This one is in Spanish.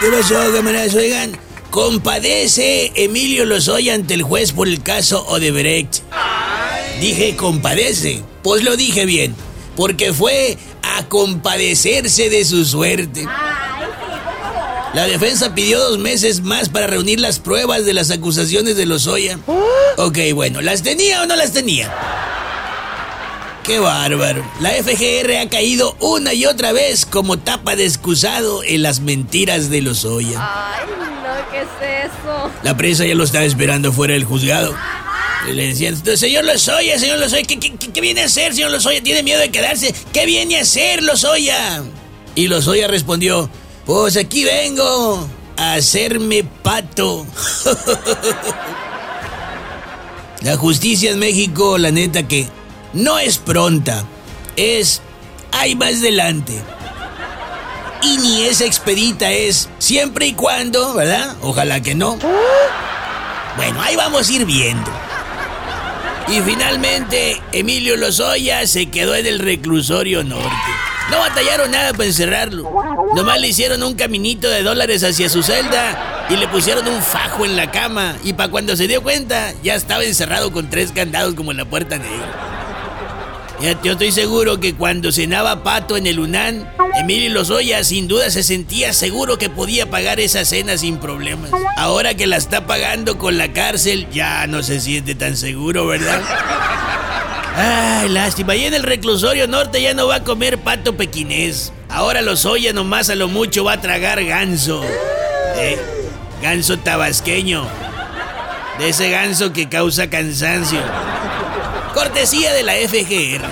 ¿Qué pasó, camaradas? Oigan, compadece Emilio Lozoya ante el juez por el caso Odebrecht. Dije compadece. Pues lo dije bien, porque fue a compadecerse de su suerte. La defensa pidió dos meses más para reunir las pruebas de las acusaciones de Lozoya. Ok, bueno, ¿las tenía o no las tenía? Qué bárbaro. La FGR ha caído una y otra vez como tapa de excusado en las mentiras de Lozoya. Ay, no, ¿qué es eso? La prensa ya lo estaba esperando fuera del juzgado. Y Le decían, señor Lozoya, señor Lozoya, ¿qué, qué, qué viene a hacer, señor Lozoya? ¿Tiene miedo de quedarse? ¿Qué viene a hacer, Lozoya? Y Lozoya respondió, pues aquí vengo a hacerme pato. La justicia en México, la neta que no es pronta, es ahí más adelante. Y ni es expedita, es siempre y cuando, ¿verdad? Ojalá que no. Bueno, ahí vamos a ir viendo. Y finalmente, Emilio Lozoya se quedó en el reclusorio norte. No batallaron nada para encerrarlo. Nomás le hicieron un caminito de dólares hacia su celda y le pusieron un fajo en la cama. Y para cuando se dio cuenta, ya estaba encerrado con tres candados como en la puerta negra. Yo estoy seguro que cuando cenaba pato en el UNAN, Emilio Lozoya sin duda se sentía seguro que podía pagar esa cena sin problemas. Ahora que la está pagando con la cárcel, ya no se siente tan seguro, ¿verdad? Ay, lástima. Y en el reclusorio norte ya no va a comer pato pequinés. Ahora Lozoya nomás a lo mucho va a tragar ganso. Ganso tabasqueño. De ese ganso que causa cansancio. Cortesía de la FGR.